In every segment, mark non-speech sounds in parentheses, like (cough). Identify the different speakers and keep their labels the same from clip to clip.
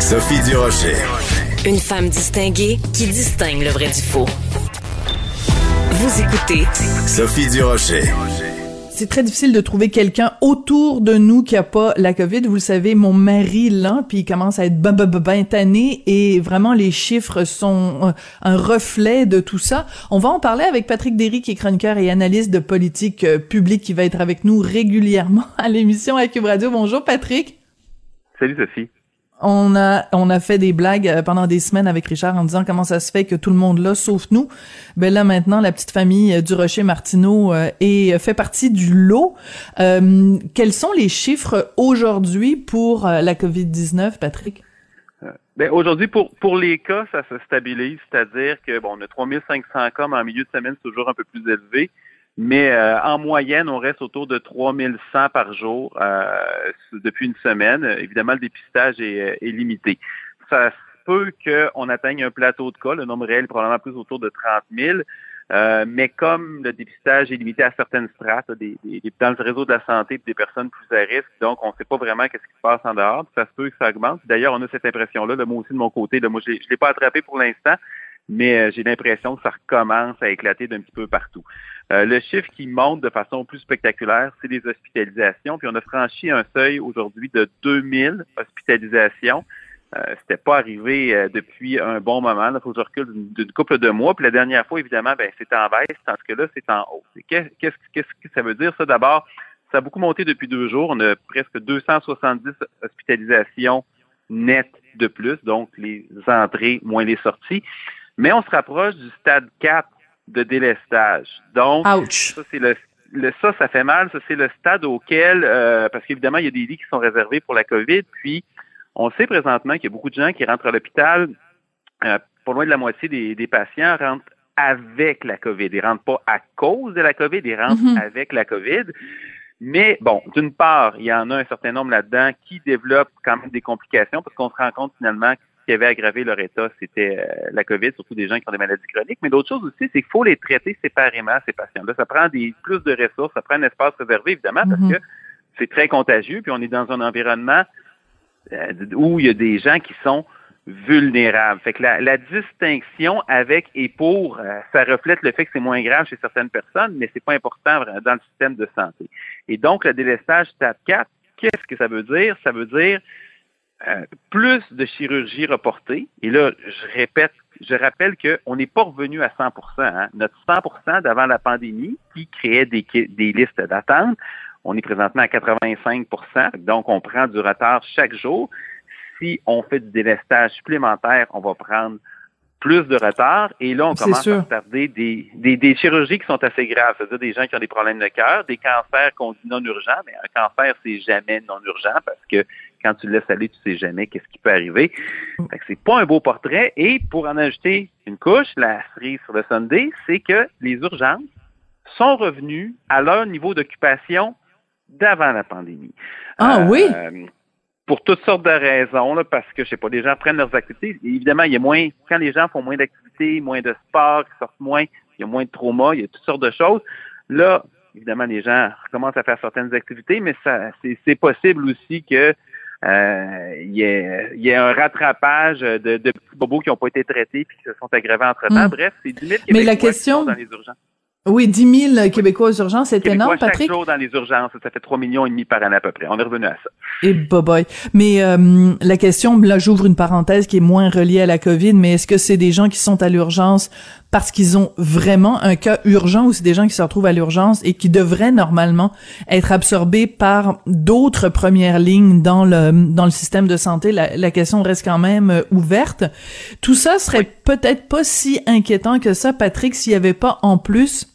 Speaker 1: Sophie Durocher.
Speaker 2: Une femme distinguée qui distingue le vrai du faux. Vous écoutez
Speaker 1: Sophie Durocher.
Speaker 3: C'est très difficile de trouver quelqu'un autour de nous qui a pas la COVID. Vous le savez, mon mari là, puis il commence à être ben, ben, ben, ben tanné et vraiment les chiffres sont euh, un reflet de tout ça. On va en parler avec Patrick Derry qui est chroniqueur et analyste de politique euh, publique qui va être avec nous régulièrement (laughs) à l'émission à Cube Radio. Bonjour Patrick.
Speaker 4: Salut Sophie
Speaker 3: on a on a fait des blagues euh, pendant des semaines avec Richard en disant comment ça se fait que tout le monde là sauf nous. Ben là maintenant la petite famille euh, du Rocher Martineau euh, est fait partie du lot. quels sont les chiffres aujourd'hui pour la Covid-19 Patrick?
Speaker 4: Ben aujourd'hui, pour pour les cas, ça se stabilise, c'est-à-dire que bon, on a 3500 cas, mais en milieu de semaine, c'est toujours un peu plus élevé. Mais euh, en moyenne, on reste autour de 3100 par jour euh, depuis une semaine. Évidemment, le dépistage est, euh, est limité. Ça se peut qu'on atteigne un plateau de cas. Le nombre réel est probablement plus autour de 30 000. Euh, mais comme le dépistage est limité à certaines strates, des, des, dans le réseau de la santé, des personnes plus à risque, donc on ne sait pas vraiment qu'est-ce qui se passe en dehors. Ça se peut que ça augmente. D'ailleurs, on a cette impression-là. Moi aussi de mon côté, là, moi je ne l'ai pas attrapé pour l'instant, mais j'ai l'impression que ça recommence à éclater d'un petit peu partout. Euh, le chiffre qui monte de façon plus spectaculaire, c'est les hospitalisations. Puis on a franchi un seuil aujourd'hui de 2000 hospitalisations. Euh, C'était pas arrivé euh, depuis un bon moment. Il faut que je recule d'une couple de mois. Puis la dernière fois, évidemment, ben, c'est en baisse, tandis que là, c'est en hausse. Qu'est-ce que ça veut dire, ça? D'abord, ça a beaucoup monté depuis deux jours. On a presque 270 hospitalisations nettes de plus, donc les entrées moins les sorties. Mais on se rapproche du stade 4 de délestage. Donc, ça, c'est le, ça, ça fait mal. Ça, c'est le stade auquel, euh, parce qu'évidemment, il y a des lits qui sont réservés pour la COVID. Puis, on sait présentement qu'il y a beaucoup de gens qui rentrent à l'hôpital. Euh, pas loin de la moitié des, patients rentrent avec la COVID. Ils rentrent pas à cause de la COVID, ils rentrent mm-hmm. avec la COVID. Mais bon, d'une part, il y en a un certain nombre là-dedans qui développent quand même des complications parce qu'on se rend compte finalement qui avait aggravé leur état, c'était euh, la COVID, surtout des gens qui ont des maladies chroniques. Mais l'autre chose aussi, c'est qu'il faut les traiter séparément, ces patients-là. Ça prend des plus de ressources, ça prend un espace réservé, évidemment, parce mhm. que c'est très contagieux, puis on est dans un environnement euh, où il y a des gens qui sont vulnérables. Fait que la, distinction avec et pour, euh, ça reflète le fait que c'est moins grave chez certaines personnes, mais c'est pas important dans le système de santé. Et donc, le délestage stade 4, qu'est-ce que ça veut dire? Ça veut dire euh, plus de chirurgie reportée. Et là, je répète, je rappelle qu'on n'est pas revenu à 100% hein. Notre 100% d'avant la pandémie, qui créait des, des listes d'attente, on est présentement à 85% donc on prend du retard chaque jour. Si on fait du délestage supplémentaire, on va prendre plus de retard. Et là, on commence à retarder des, des, des, chirurgies qui sont assez graves. C'est-à-dire des gens qui ont des problèmes de cœur, des cancers qu'on dit non urgents, mais un cancer, c'est jamais non urgent parce que quand tu le laisses aller, tu sais jamais qu'est-ce qui peut arriver. Fait que c'est pas un beau portrait. Et pour en ajouter une couche, la cerise sur le Sunday, c'est que les urgences sont revenues à leur niveau d'occupation d'avant la pandémie.
Speaker 3: Ah oui?
Speaker 4: Euh, pour toutes sortes de raisons, là, parce que, je sais pas, les gens prennent leurs activités. évidemment, il y a moins, quand les gens font moins d'activités, moins de sport, ils sortent moins, il y a moins de trauma, il y a toutes sortes de choses. Là, évidemment, les gens recommencent à faire certaines activités, mais ça, c'est possible aussi que il y, y, a un rattrapage de, de petits bobos qui n'ont pas été traités puis qui se sont aggravés entre-temps. Hmm. Bref, c'est 10 000 Québécois
Speaker 3: Mais la question...
Speaker 4: dans les urgences.
Speaker 3: Oui, 10 000 Québécois aux urgences, c'est énorme, Patrick.
Speaker 4: Chaque jour dans les urgences, ça fait 3 millions et demi par année à peu près. On est revenu à ça.
Speaker 3: Et boboy. Mais euh, la question, là, j'ouvre une parenthèse qui est moins reliée à la COVID, mais est-ce que c'est des gens qui sont à l'urgence parce qu'ils ont vraiment un cas urgent ou c'est des gens qui se retrouvent à l'urgence et qui devraient normalement être absorbés par d'autres premières lignes dans le dans le système de santé. La, la question reste quand même euh, ouverte. Tout ça serait peut-être pas si inquiétant que ça Patrick s'il y avait pas en plus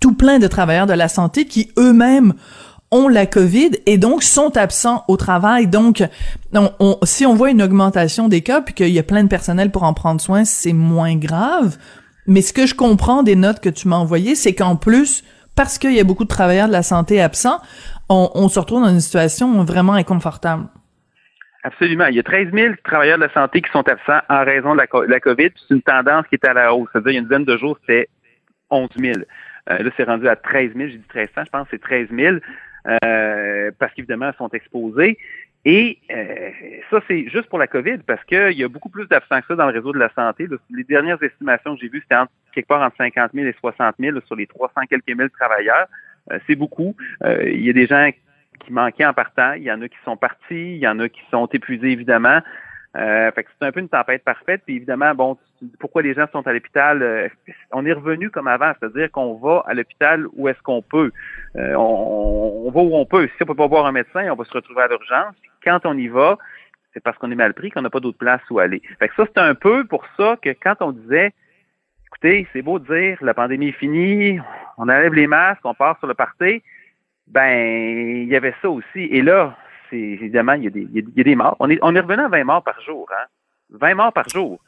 Speaker 3: tout plein de travailleurs de la santé qui eux-mêmes ont la COVID et donc sont absents au travail. Donc, on, si on voit une augmentation des cas puis qu'il y a plein de personnel pour en prendre soin, c'est moins grave. Mais ce que je comprends des notes que tu m'as envoyées, c'est qu'en plus, parce qu'il y a beaucoup de travailleurs de la santé absents, on, se retrouve dans une situation vraiment inconfortable.
Speaker 4: Absolument. Il y a 13 000 travailleurs de la santé qui sont absents en raison de la, COVID. C'est une tendance qui est à la hausse. C'est-à-dire, il y a une dizaine de jours, c'était 11 000. Euh, là, c'est rendu à 13 000. J'ai dit 1300, je pense que c'est 13 000. Euh, parce qu'évidemment, elles sont exposées. Et euh, ça, c'est juste pour la COVID, parce qu'il y a beaucoup plus d'absents que ça dans le réseau de la santé. Les dernières estimations que j'ai vues, c'était quelque part entre 50 000 et 60 000 sur les 300 quelques mille travailleurs. Euh, c'est beaucoup. Euh, il y a des gens qui manquaient en partant, il y en a qui sont partis, il y en a qui sont épuisés, évidemment. Euh, fait que c'est un peu une tempête parfaite. Puis évidemment, bon, pourquoi les gens sont à l'hôpital? Euh, on est revenu comme avant, c'est-à-dire qu'on va à l'hôpital où est-ce qu'on peut. Euh, on, on, va où on peut. Si on peut pas voir un médecin, on va se retrouver à l'urgence. Quand on y va, c'est parce qu'on est mal pris qu'on n'a pas d'autre place où aller. Fait que ça, c'est un peu pour ça que quand on disait écoutez, c'est beau de dire la pandémie est finie, on enlève les masques, on part sur le party, ben il y avait ça aussi. Et là, c'est évidemment, il y, a des, il y a des morts. On est, on est revenu à 20 morts par jour, hein? 20 morts par jour.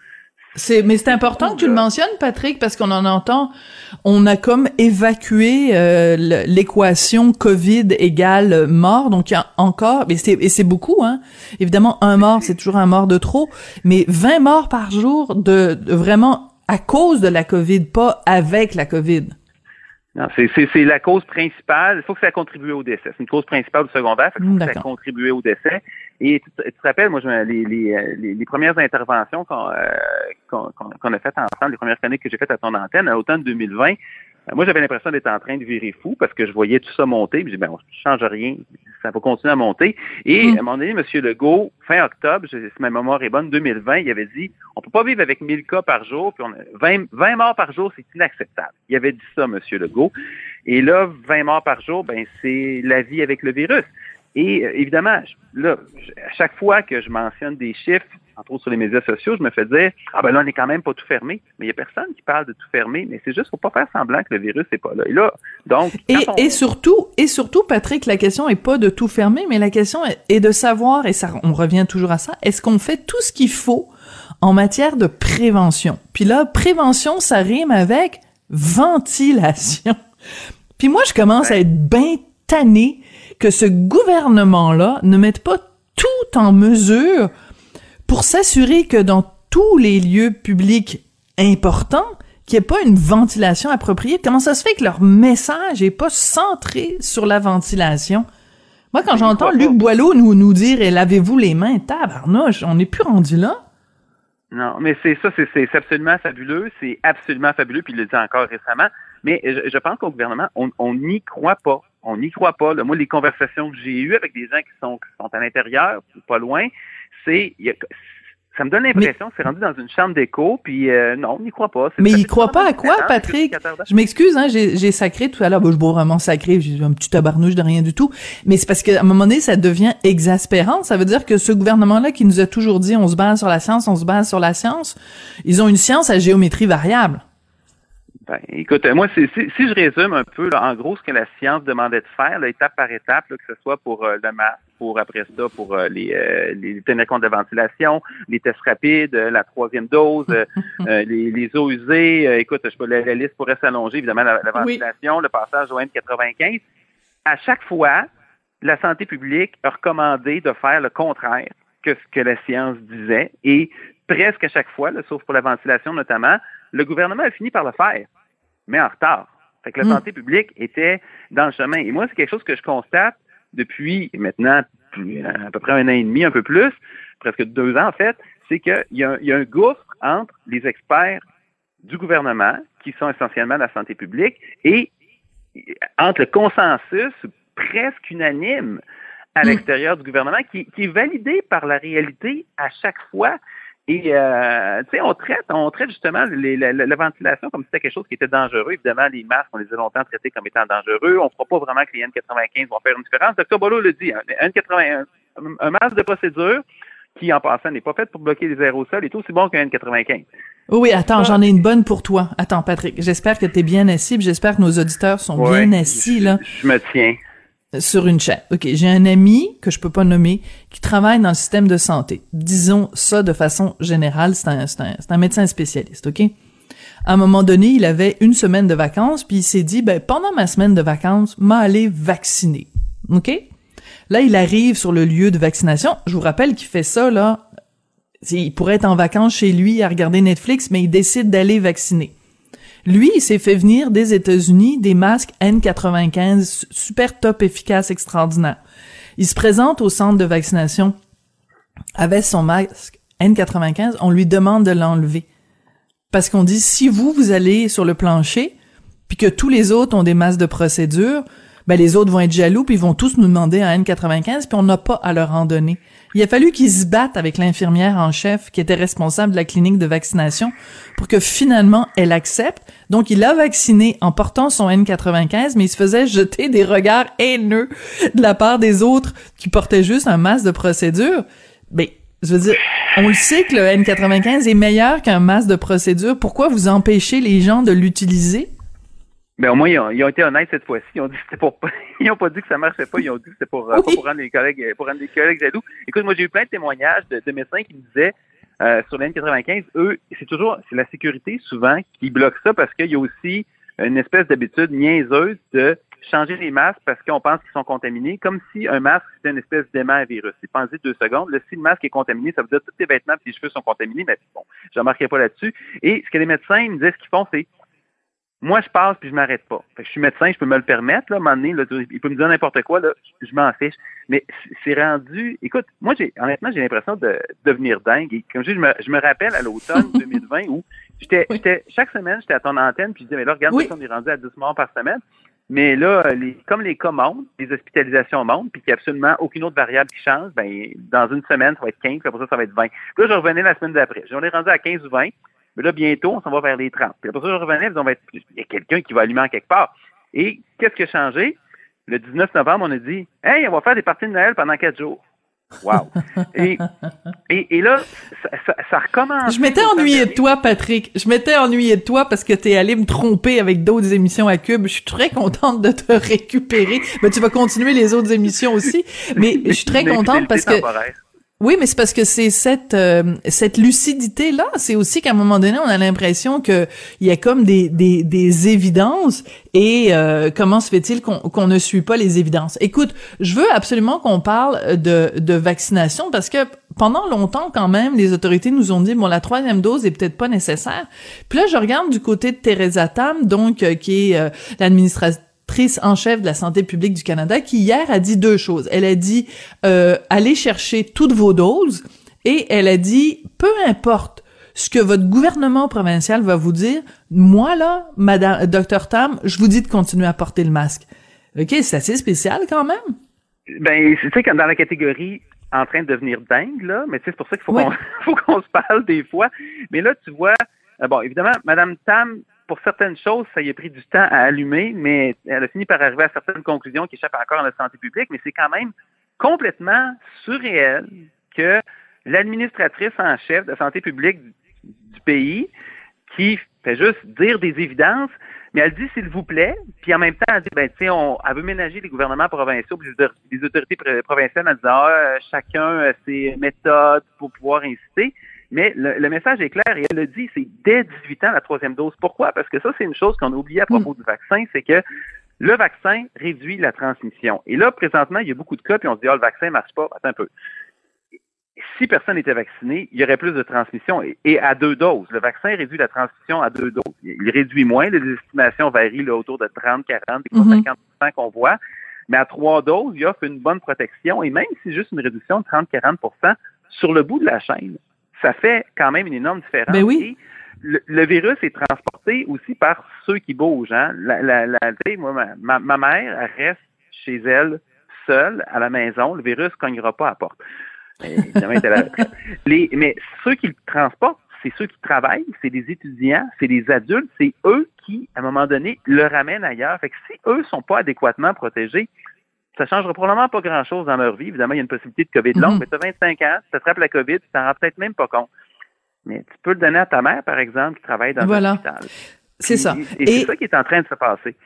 Speaker 3: C'est, mais c'est important que tu le mentionnes, Patrick, parce qu'on en entend. On a comme évacué euh, l'équation Covid égale mort, donc il y a encore, et c'est, et c'est beaucoup, hein. Évidemment, un mort, c'est toujours un mort de trop, mais 20 morts par jour de, de vraiment à cause de la COVID, pas avec la COVID.
Speaker 4: Non, c'est la cause principale. Il faut que ça contribue au décès. C'est une cause principale du secondaire. Il faut que ça contribue au décès. Et tu, te rappelles, moi, je, les, les, les, premières interventions qu'on euh, a faites ensemble, les premières années que j'ai faites à ton antenne, à l'automne 2020, euh, moi, j'avais l'impression d'être en train de virer fou parce que je voyais tout ça monter. Puis je dis, ben, on ne change rien. Ça va continuer à monter. Et mm. à un moment donné, M. Legault, fin octobre, si ma mémoire est bonne, 2020, il avait dit, on peut pas vivre avec 1000 cas par jour, puis on a 20, 20 morts par jour, c'est inacceptable. Il avait dit ça, M. Legault. Et là, 20 morts par jour, ben, c'est la vie avec le virus. Et euh, évidemment, là, à chaque fois que je mentionne des chiffres, entre autres sur les médias sociaux, je me fais dire Ah ben là, on n'est quand même pas tout fermé. Mais il n'y a personne qui parle de tout fermé, mais c'est juste faut pas faire semblant que le virus n'est pas là. Et là, donc.
Speaker 3: Et, et, surtout, et surtout, Patrick, la question est pas de tout fermer, mais la question est, de savoir, et ça on revient toujours à ça, est-ce qu'on fait tout ce qu'il faut en matière de prévention? Puis là, prévention, ça rime avec ventilation. Puis moi, je commence à être bien tanné que ce gouvernement-là ne mette pas tout en mesure pour s'assurer que dans tous les lieux publics importants, qu'il n'y ait pas une ventilation appropriée. Comment ça se fait que leur message n'est pas centré sur la ventilation? Moi, quand j'entends Luc Boileau nous, nous dire « lavez-vous les mains », tabarnouche, on n'est plus rendu là.
Speaker 4: Non, mais c'est ça, c'est absolument fabuleux, c'est absolument fabuleux, puis il le dit encore récemment. Mais je, pense qu'au gouvernement, on n'y croit pas on n'y croit pas. Moi, les conversations que j'ai eues avec des gens qui sont, sont à l'intérieur, pas loin, c'est ça me donne l'impression que c'est rendu dans une chambre d'écho, puis euh, non, on n'y croit pas.
Speaker 3: Mais il croit pas à quoi, Patrick? Je m'excuse, hein, j'ai sacré tout à l'heure. Bon, je bois vraiment sacré, j'ai un petit tabarnouche de rien du tout. Mais c'est parce qu'à un moment donné, ça devient exaspérant. Ça veut dire que ce gouvernement-là qui nous a toujours dit on se base sur la science, on se base sur la science, ils ont une science à géométrie variable.
Speaker 4: Ben, écoute, moi, si, je résume un peu, en gros, ce que la science demandait de faire, étape par étape, que ce soit pour euh, le masque, pour après ça, pour euh, les, euh, les tenir compte de ventilation, les tests rapides, la troisième dose, (laughs) les, les, eaux usées. écoute, je peux, la, liste pourrait s'allonger, évidemment, la, ventilation, le passage au N95. À chaque fois, la santé publique a recommandé de faire le contraire que ce que la science disait et presque à chaque fois, sauf pour la ventilation notamment, le gouvernement a fini par le faire, mais en retard. Fait que la hmm. santé publique était dans le chemin. Et moi, c'est quelque chose que je constate depuis maintenant à peu près un an et demi, un peu plus, presque deux ans en fait, c'est qu'il y, a, un gouffre entre les experts du gouvernement, qui sont essentiellement la santé publique, et entre le consensus presque unanime à hmm. l'extérieur du gouvernement, qui, qui, est validé par la réalité à chaque fois. Et euh, tu sais, on traite, on traite justement la, ventilation comme si c'était quelque chose qui était dangereux. Évidemment, les masques, on les a longtemps traités comme étant dangereux. On ne croit pas vraiment que les N95 vont faire une différence. Dr. Bolo le dit, un, N81, un, masque de procédure qui, en passant, n'est pas fait pour bloquer les aérosols est aussi bon qu'un N95.
Speaker 3: Oui, attends, j'en ai une bonne pour toi. Attends, Patrick, j'espère que tu es bien assis, j'espère que nos auditeurs sont bien assis, là.
Speaker 4: Je me tiens
Speaker 3: sur une chaîne. OK, j'ai un ami que je peux pas nommer qui travaille dans le système de santé. Disons ça de façon générale, c'est un, médecin spécialiste, OK? À un moment donné, il avait une semaine de vacances, puis il s'est dit, ben, pendant ma semaine de vacances, m'a allé vacciner. OK? Là, il arrive sur le lieu de vaccination. Je vous rappelle qu'il fait ça, là. Il pourrait être en vacances chez lui à regarder Netflix, mais il décide d'aller vacciner. Lui, il s'est fait venir des États-Unis des masques N95 super top efficaces extraordinaires. il se présente au centre de vaccination avec son masque N95, on lui demande de l'enlever. Parce qu'on dit, si vous, vous allez sur le plancher, puis que tous les autres ont des masques de procédure, ben les autres vont être jaloux, puis ils vont tous nous demander un N95, puis on n'a pas à leur en donner. Il a fallu qu'ils se battent avec l'infirmière en chef qui était responsable de la clinique de vaccination pour que finalement elle accepte. Donc il a vacciné en portant son N95, mais il se faisait jeter des regards haineux de la part des autres qui portaient juste un masque de procédure. Mais je veux dire, on le sait que le N95 est meilleur qu'un masque de procédure. Pourquoi vous empêchez les gens de l'utiliser?
Speaker 4: Mais au moins, ils ont, été honnêtes cette fois-ci. Ils ont dit c'était pour (laughs) ils ont pas dit que ça marchait pas. Ils ont dit que c'était pour, euh, pour rendre les collègues, pour rendre les collègues jaloux. Écoute, moi, j'ai eu plein de témoignages de, médecins qui me disaient, euh, sur l'N95, eux, c'est toujours, c'est la sécurité souvent qui bloque ça parce qu'il y a aussi une espèce d'habitude niaiseuse de changer les masques parce qu'on pense qu'ils sont contaminés, comme si un masque c'était une espèce d'aimant à virus. Pensé deux secondes. Là, si le masque est contaminé, ça veut dire que tous tes vêtements et tes cheveux sont contaminés, mais bon, je remarquerai pas là-dessus. Et ce que les médecins me disaient, ce qu'ils font, c'est moi, je passe puis je m'arrête pas. je suis médecin, je peux me le permettre. Là, à un moment donné, il peut me dire n'importe quoi, là, je, m'en fiche. Mais c'est rendu. Écoute, moi, j'ai honnêtement, j'ai l'impression de, devenir dingue. Et comme je dis, je me, je me rappelle à l'automne (laughs) 2020 où j'étais, j'étais chaque semaine, j'étais à ton antenne, puis je disais, mais là, regarde, on est rendu à 10 morts par semaine. Mais là, les, comme les cas montent, les hospitalisations montent, puis qu'il n'y a absolument aucune autre variable qui change, ben dans une semaine, ça va être 15, puis après ça, ça va être 20. Puis là, je revenais la semaine d'après. J'en ai rendu à 15 ou 20. Mais là, bientôt, on s'en va vers les 30. Puis après ça, je revenais, on va être, il y a quelqu'un qui va allumer en quelque part. Et qu'est-ce qui a changé? Le 19 novembre, on a dit, hey, on va faire des parties de Noël pendant quatre jours. Wow. (laughs) Et, et, là, ça, ça, recommence.
Speaker 3: Je m'étais ennuyé de toi, Patrick. Je m'étais ennuyé de toi parce que t'es allé me tromper avec d'autres émissions à Cube. Je suis très contente de te (laughs) récupérer. Mais tu vas continuer les autres émissions aussi. Mais je suis très contente parce que oui, mais c'est parce que c'est cette euh, cette lucidité là, c'est aussi qu'à un moment donné, on a l'impression que il y a comme des des, des évidences et euh, comment se fait-il qu'on qu'on ne suit pas les évidences? Écoute, je veux absolument qu'on parle de de vaccination parce que pendant longtemps quand même, les autorités nous ont dit bon la troisième dose est peut-être pas nécessaire. Puis là, je regarde du côté de Teresa Tam, donc euh, qui est l'administration en chef de la santé publique du Canada, qui hier a dit deux choses. Elle a dit euh, allez chercher toutes vos doses et elle a dit peu importe ce que votre gouvernement provincial va vous dire, moi là, Madame Docteur Tam, je vous dis de continuer à porter le masque. Ok, c'est assez spécial quand même.
Speaker 4: Ben, c'est sais dans la catégorie en train de devenir dingue là, mais c'est pour ça qu'il faut qu'on (laughs) faut qu'on se parle des fois. Mais là, tu vois, euh, bon, évidemment, Madame Tam pour certaines choses, ça y a pris du temps à allumer, mais elle a fini par arriver à certaines conclusions qui échappent encore à la santé publique, mais c'est quand même complètement surréel que l'administratrice en chef de la santé publique du, pays, qui fait juste dire des évidences, mais elle dit s'il vous plaît, puis en même temps, elle dit, ben, tu on, elle veut ménager les gouvernements provinciaux, les autorités provinciales en disant, ah, chacun a ses méthodes pour pouvoir inciter. Mais le, message est clair et elle le dit, c'est dès 18 ans la troisième dose. Pourquoi? Parce que ça, c'est une chose qu'on a oublié à propos hmm. du vaccin, c'est que le vaccin réduit la transmission. Et là, présentement, il y a beaucoup de cas, puis on se dit, ah, le vaccin ne marche pas. Attends un peu. Si personne n'était vacciné, il y aurait plus de transmission. Et, à deux doses. Le vaccin réduit la transmission à deux doses. Il réduit moins. Les estimations varient là, autour de 30, 40, 50% qu'on voit. Mais à trois doses, il offre une bonne protection. Et même si c'est juste une réduction de 30-40% sur le bout de la chaîne, ça fait quand même une énorme différence.
Speaker 3: Ben oui.
Speaker 4: le, virus est transporté aussi par ceux qui bougent. Hein. La, la, moi, ma, ma, mère reste chez elle seule à la maison. Le virus ne cognera pas à la porte. (laughs) Les, mais ceux qui le transportent, c'est ceux qui travaillent, c'est des étudiants, c'est des adultes, c'est eux qui, à un moment donné, le ramènent ailleurs. Fait que si eux sont pas adéquatement protégés, ça changera probablement pas grand-chose dans leur vie. Évidemment, il y a une possibilité de COVID longue, mhm. mais tu as 25 ans, tu t'attrapes la COVID, tu t'en rends peut-être même pas compte. Mais tu peux le donner à ta mère, par exemple, qui travaille dans
Speaker 3: voilà.
Speaker 4: un hôpital.
Speaker 3: C'est ça.
Speaker 4: Et, c'est ça qui est en train de se passer.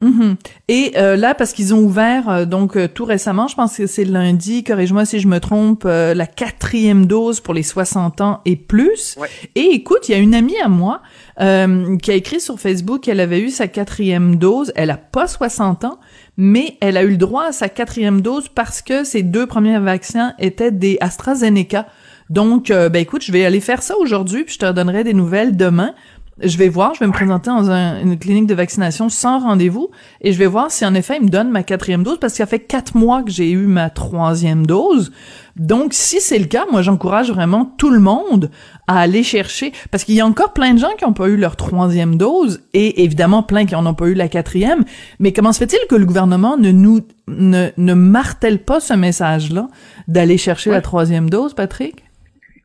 Speaker 3: Mhm. Et euh, là, parce qu'ils ont ouvert euh, donc euh, tout récemment, je pense que c'est lundi, corrige-moi si je me trompe, la quatrième dose pour les 60 ans et plus. Et écoute, il y a une amie à moi qui a écrit sur Facebook qu'elle avait eu sa quatrième dose. Elle a pas 60 ans, mais elle a eu le droit à sa quatrième dose parce que ses deux premiers vaccins étaient des AstraZeneca. Donc, ben écoute, je vais aller faire ça aujourd'hui, puis je te donnerai des nouvelles demain je vais voir, je vais me présenter dans une clinique de vaccination sans rendez-vous et je vais voir si en effet ils me donnent ma quatrième dose parce que ça fait quatre mois que j'ai eu ma troisième dose. Donc, si c'est le cas, moi, j'encourage vraiment tout le monde à aller chercher, parce qu'il y a encore plein de gens qui n'ont pas eu leur troisième dose, et évidemment plein qui n'en ont pas eu la quatrième. Mais comment se fait-il que le gouvernement ne nous ne, ne martèle pas ce message-là d'aller chercher la troisième dose, Patrick?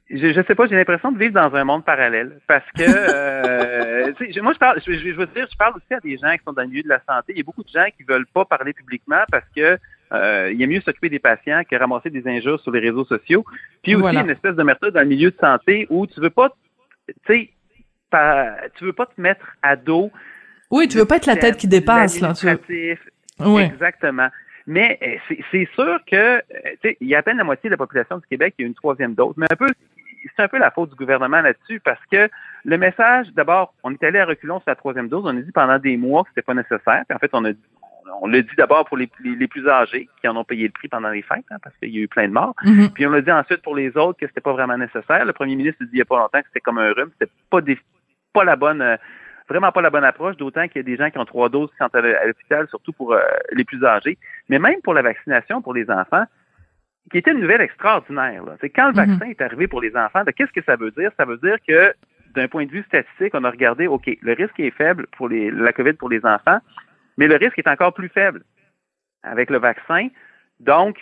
Speaker 4: Je, je sais pas, j'ai l'impression de vivre dans un monde parallèle parce que (laughs) euh, moi je parle, je, je, veux dire, je parle aussi à des gens qui sont dans le milieu de la santé. Il y a beaucoup de gens qui veulent pas parler publiquement parce que euh, il y a mieux s'occuper des patients que ramasser des injures sur les réseaux sociaux. Puis aussi une espèce de méthode dans le milieu de santé où tu veux pas, tu sais, tu veux pas te mettre à dos.
Speaker 3: Oui, tu veux pas être la tête qui dépasse là. Tu
Speaker 4: Oui. Exactement. Mais euh, c'est sûr que, euh, il y a à peine la moitié de la population du Québec qui a une troisième dose, mais un peu c'est un peu la faute du gouvernement là-dessus parce que le message, d'abord, on est allé à reculons sur la troisième dose. On a dit pendant des mois que c'était pas nécessaire. Puis en fait, on a on l'a dit d'abord pour les, plus âgés qui en ont payé le prix pendant les fêtes, hein, parce qu'il y a eu plein de morts. Mm-hmm. Puis on l'a dit ensuite pour les autres que c'était pas vraiment nécessaire. Le premier ministre a dit il y a pas longtemps que c'était comme un rhume. C'était pas des, pas la bonne, euh, vraiment pas la bonne approche, d'autant qu'il y a des gens qui ont trois doses qui sont à l'hôpital, surtout pour euh, les plus âgés. Mais même pour la vaccination pour les enfants, qui était une nouvelle extraordinaire. C'est quand le mhm. vaccin est arrivé pour les enfants, qu'est-ce que ça veut dire? Ça veut dire que d'un point de vue statistique, on a regardé, OK, le risque est faible pour les, la COVID pour les enfants, mais le risque est encore plus faible avec le vaccin. Donc,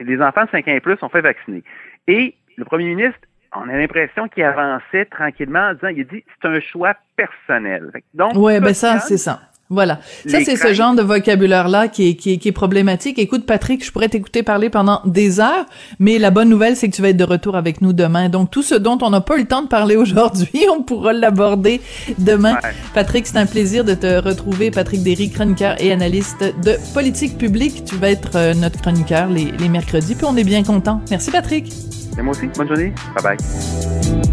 Speaker 4: les enfants de 5 ans et plus sont fait vacciner. Et le premier ministre, on a l'impression qu'il avançait tranquillement en disant, il dit, c'est un choix personnel.
Speaker 3: Donc, ouais, ben ça, c'est ça. Voilà. Ça, c'est ce genre de vocabulaire-là qui est, qui, est, qui est problématique. Écoute, Patrick, je pourrais t'écouter parler pendant des heures, mais la bonne nouvelle, c'est que tu vas être de retour avec nous demain. Donc, tout ce dont on n'a pas eu le temps de parler (laughs) aujourd'hui, on pourra l'aborder demain. Patrick, c'est un plaisir de te retrouver. Patrick Derry, chroniqueur et analyste de politique publique. Tu vas être euh, notre chroniqueur les, les mercredis, puis on est bien content. Merci, Patrick.
Speaker 4: Et moi aussi. Bonne journée. Bye bye.